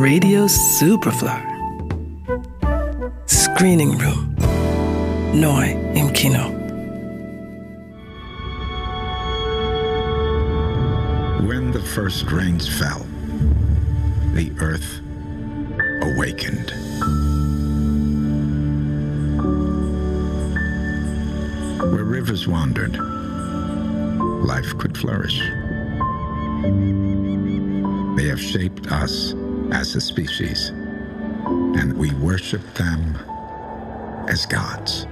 Radio Superfly. Screening Room. Neu im Kino. When the first rains fell, the earth awakened. Where rivers wandered, life could flourish. They have shaped us as a species, and we worship them as gods.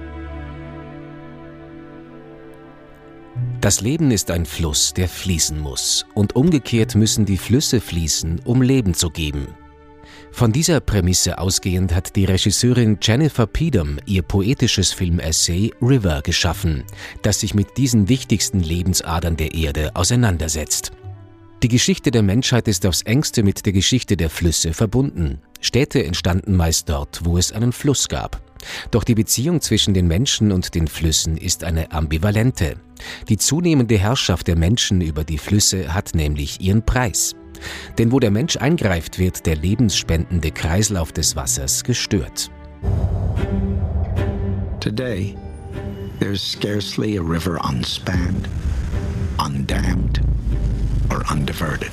Das Leben ist ein Fluss, der fließen muss, und umgekehrt müssen die Flüsse fließen, um Leben zu geben. Von dieser Prämisse ausgehend hat die Regisseurin Jennifer Peedom ihr poetisches Filmessay River geschaffen, das sich mit diesen wichtigsten Lebensadern der Erde auseinandersetzt. Die Geschichte der Menschheit ist aufs engste mit der Geschichte der Flüsse verbunden. Städte entstanden meist dort, wo es einen Fluss gab. Doch die Beziehung zwischen den Menschen und den Flüssen ist eine ambivalente. Die zunehmende Herrschaft der Menschen über die Flüsse hat nämlich ihren Preis. Denn wo der Mensch eingreift, wird der lebensspendende Kreislauf des Wassers gestört. Today, there's scarcely a river unspanned, undammed, or undiverted.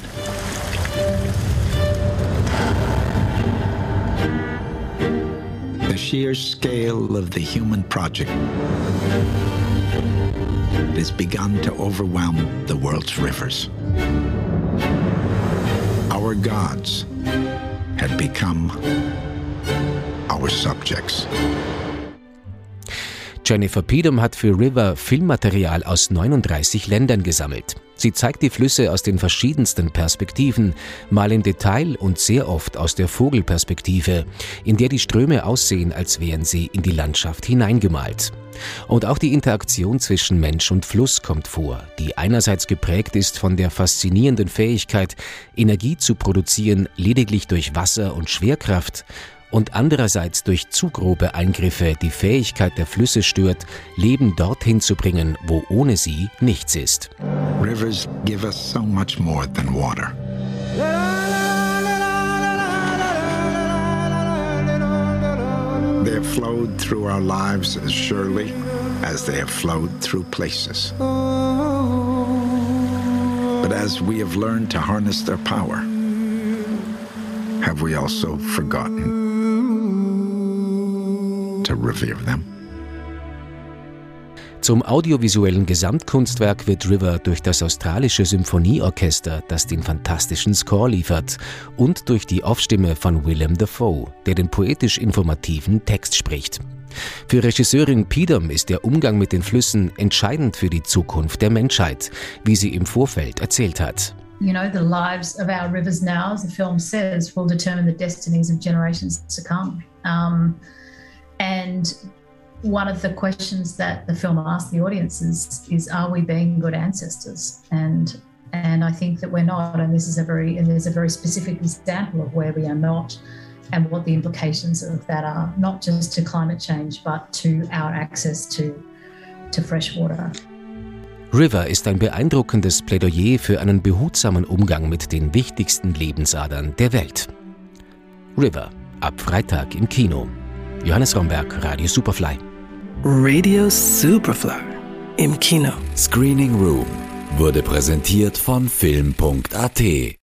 The sheer scale of the human project has begun to overwhelm the world's rivers. Our gods had become our subjects. Jennifer Peedom hat für River Filmmaterial aus 39 Ländern gesammelt. Sie zeigt die Flüsse aus den verschiedensten Perspektiven, mal im Detail und sehr oft aus der Vogelperspektive, in der die Ströme aussehen, als wären sie in die Landschaft hineingemalt. Und auch die Interaktion zwischen Mensch und Fluss kommt vor, die einerseits geprägt ist von der faszinierenden Fähigkeit, Energie zu produzieren lediglich durch Wasser und Schwerkraft, und andererseits durch zu grobe Eingriffe die Fähigkeit der Flüsse stört, Leben dorthin zu bringen, wo ohne sie nichts ist. Rivers give us so much more than water. They have flowed through our lives as surely as they have flowed through places. But as we have learned to harness their power, have we also forgotten to revere them? Zum audiovisuellen Gesamtkunstwerk wird River durch das australische Symphonieorchester, das den fantastischen Score liefert, und durch die Off-Stimme von Willem Dafoe, der den poetisch informativen Text spricht. Für Regisseurin Peedom ist der Umgang mit den Flüssen entscheidend für die Zukunft der Menschheit, wie sie im Vorfeld erzählt hat. You know, the lives of our rivers now, as the film says, will determine the destinies of generations to come. Um, and one of the questions that the film asks the audience is, is are we being good ancestors? And and I think that we're not. And this is a very and there's a very specific example of where we are not and what the implications of that are, not just to climate change, but to our access to, to fresh water. River ist ein beeindruckendes Plädoyer für einen behutsamen Umgang mit den wichtigsten Lebensadern der Welt. River, ab Freitag im Kino. Johannes Romberg, Radio Superfly. Radio Superfly im Kino. Screening Room wurde präsentiert von Film.at.